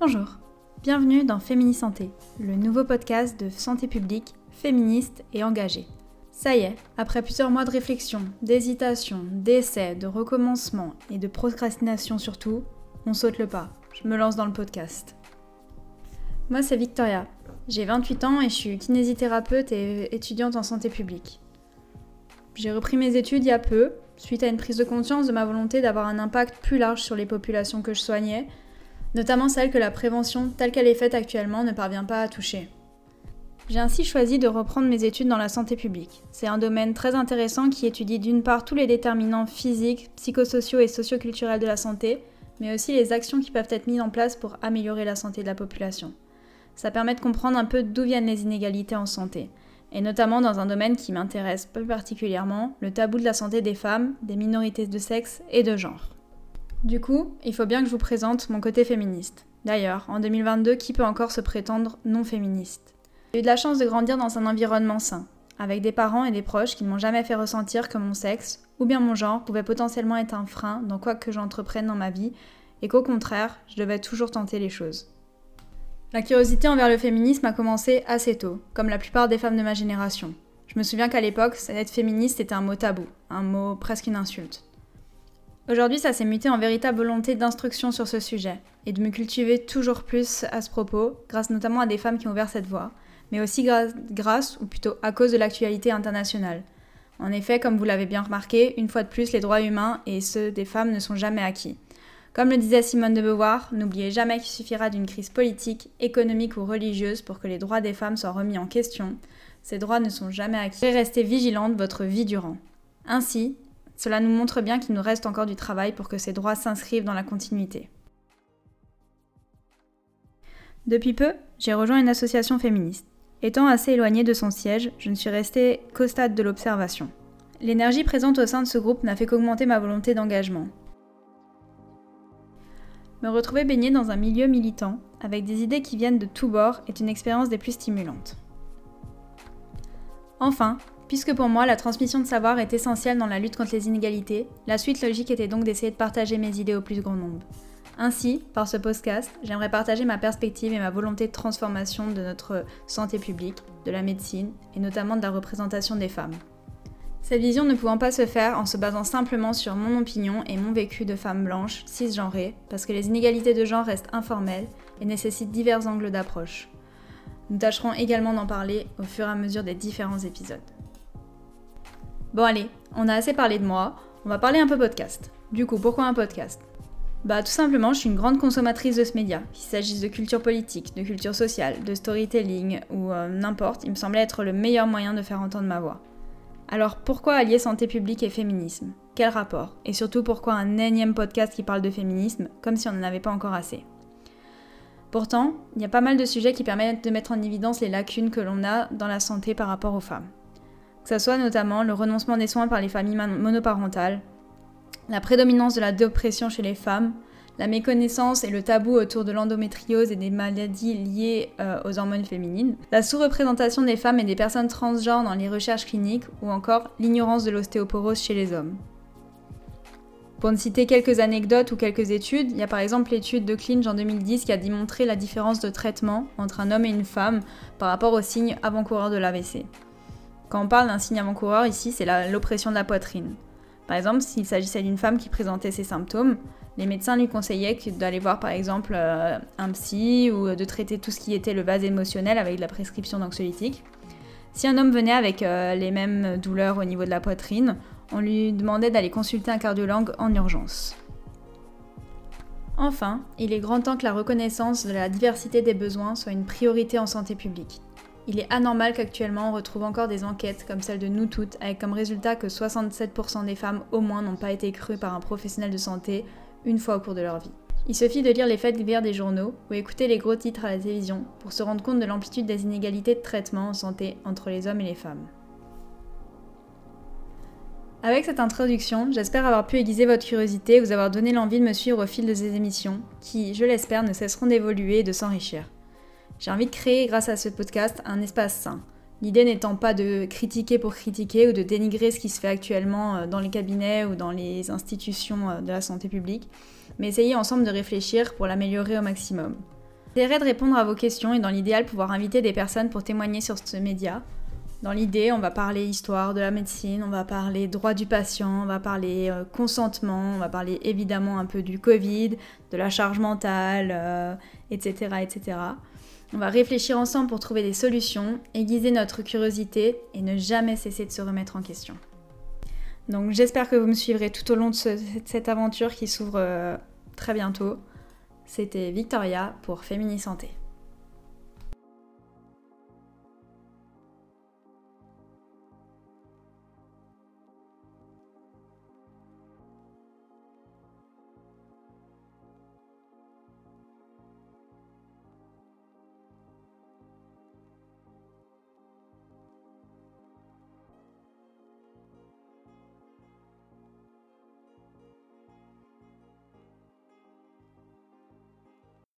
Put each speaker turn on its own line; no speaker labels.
Bonjour, bienvenue dans Fémini Santé, le nouveau podcast de santé publique, féministe et engagée. Ça y est, après plusieurs mois de réflexion, d'hésitation, d'essais, de recommencement et de procrastination surtout, on saute le pas. Je me lance dans le podcast. Moi, c'est Victoria. J'ai 28 ans et je suis kinésithérapeute et étudiante en santé publique. J'ai repris mes études il y a peu, suite à une prise de conscience de ma volonté d'avoir un impact plus large sur les populations que je soignais, notamment celles que la prévention telle qu'elle est faite actuellement ne parvient pas à toucher. J'ai ainsi choisi de reprendre mes études dans la santé publique. C'est un domaine très intéressant qui étudie d'une part tous les déterminants physiques, psychosociaux et socioculturels de la santé, mais aussi les actions qui peuvent être mises en place pour améliorer la santé de la population. Ça permet de comprendre un peu d'où viennent les inégalités en santé, et notamment dans un domaine qui m'intéresse plus particulièrement, le tabou de la santé des femmes, des minorités de sexe et de genre. Du coup, il faut bien que je vous présente mon côté féministe. D'ailleurs, en 2022, qui peut encore se prétendre non féministe? J'ai eu de la chance de grandir dans un environnement sain, avec des parents et des proches qui ne m'ont jamais fait ressentir que mon sexe, ou bien mon genre, pouvait potentiellement être un frein dans quoi que j'entreprenne dans ma vie, et qu'au contraire, je devais toujours tenter les choses. La curiosité envers le féminisme a commencé assez tôt, comme la plupart des femmes de ma génération. Je me souviens qu'à l'époque, être féministe était un mot tabou, un mot presque une insulte. Aujourd'hui, ça s'est muté en véritable volonté d'instruction sur ce sujet, et de me cultiver toujours plus à ce propos, grâce notamment à des femmes qui ont ouvert cette voie, mais aussi grâce, ou plutôt à cause de l'actualité internationale. En effet, comme vous l'avez bien remarqué, une fois de plus, les droits humains et ceux des femmes ne sont jamais acquis. Comme le disait Simone de Beauvoir, n'oubliez jamais qu'il suffira d'une crise politique, économique ou religieuse pour que les droits des femmes soient remis en question. Ces droits ne sont jamais acquis. Restez vigilante votre vie durant. Ainsi, cela nous montre bien qu'il nous reste encore du travail pour que ces droits s'inscrivent dans la continuité. Depuis peu, j'ai rejoint une association féministe. Étant assez éloignée de son siège, je ne suis restée qu'au stade de l'observation. L'énergie présente au sein de ce groupe n'a fait qu'augmenter ma volonté d'engagement. Me retrouver baignée dans un milieu militant, avec des idées qui viennent de tous bords, est une expérience des plus stimulantes. Enfin, puisque pour moi la transmission de savoir est essentielle dans la lutte contre les inégalités, la suite logique était donc d'essayer de partager mes idées au plus grand nombre. Ainsi, par ce podcast, j'aimerais partager ma perspective et ma volonté de transformation de notre santé publique, de la médecine et notamment de la représentation des femmes. Cette vision ne pouvant pas se faire en se basant simplement sur mon opinion et mon vécu de femme blanche, cisgenrée, parce que les inégalités de genre restent informelles et nécessitent divers angles d'approche. Nous tâcherons également d'en parler au fur et à mesure des différents épisodes. Bon allez, on a assez parlé de moi, on va parler un peu podcast. Du coup, pourquoi un podcast? Bah tout simplement, je suis une grande consommatrice de ce média. Qu'il s'agisse de culture politique, de culture sociale, de storytelling ou euh, n'importe, il me semblait être le meilleur moyen de faire entendre ma voix. Alors pourquoi allier santé publique et féminisme? Quel rapport? Et surtout pourquoi un énième podcast qui parle de féminisme, comme si on n'en avait pas encore assez? Pourtant, il y a pas mal de sujets qui permettent de mettre en évidence les lacunes que l'on a dans la santé par rapport aux femmes. Que ce soit notamment le renoncement des soins par les familles monoparentales, la prédominance de la dépression chez les femmes, la méconnaissance et le tabou autour de l'endométriose et des maladies liées euh, aux hormones féminines, la sous-représentation des femmes et des personnes transgenres dans les recherches cliniques ou encore l'ignorance de l'ostéoporose chez les hommes. Pour ne citer quelques anecdotes ou quelques études, il y a par exemple l'étude de Clinch en 2010 qui a démontré la différence de traitement entre un homme et une femme par rapport aux signes avant-coureurs de l'AVC. Quand on parle d'un signe avant-coureur, ici, c'est l'oppression de la poitrine. Par exemple, s'il s'agissait d'une femme qui présentait ces symptômes, les médecins lui conseillaient d'aller voir par exemple euh, un psy ou de traiter tout ce qui était le base émotionnel avec de la prescription d'anxiolytiques. Si un homme venait avec euh, les mêmes douleurs au niveau de la poitrine, on lui demandait d'aller consulter un cardiologue en urgence. Enfin, il est grand temps que la reconnaissance de la diversité des besoins soit une priorité en santé publique. Il est anormal qu'actuellement on retrouve encore des enquêtes comme celle de nous toutes avec comme résultat que 67% des femmes au moins n'ont pas été crues par un professionnel de santé une fois au cours de leur vie. Il suffit de lire les faits divers des journaux ou écouter les gros titres à la télévision pour se rendre compte de l'amplitude des inégalités de traitement en santé entre les hommes et les femmes. Avec cette introduction, j'espère avoir pu aiguiser votre curiosité et vous avoir donné l'envie de me suivre au fil de ces émissions qui, je l'espère, ne cesseront d'évoluer et de s'enrichir. J'ai envie de créer, grâce à ce podcast, un espace sain, L'idée n'étant pas de critiquer pour critiquer ou de dénigrer ce qui se fait actuellement euh, dans les cabinets ou dans les institutions euh, de la santé publique, mais essayer ensemble de réfléchir pour l'améliorer au maximum. J'essaierai de répondre à vos questions et dans l'idéal pouvoir inviter des personnes pour témoigner sur ce média. Dans l'idée, on va parler histoire de la médecine, on va parler droit du patient, on va parler euh, consentement, on va parler évidemment un peu du Covid, de la charge mentale, etc., etc. On va réfléchir ensemble pour trouver des solutions, aiguiser notre curiosité et ne jamais cesser de se remettre en question. Donc j'espère que vous me suivrez tout au long de cette aventure qui s'ouvre euh, très bientôt. C'était Victoria pour Fémini Santé.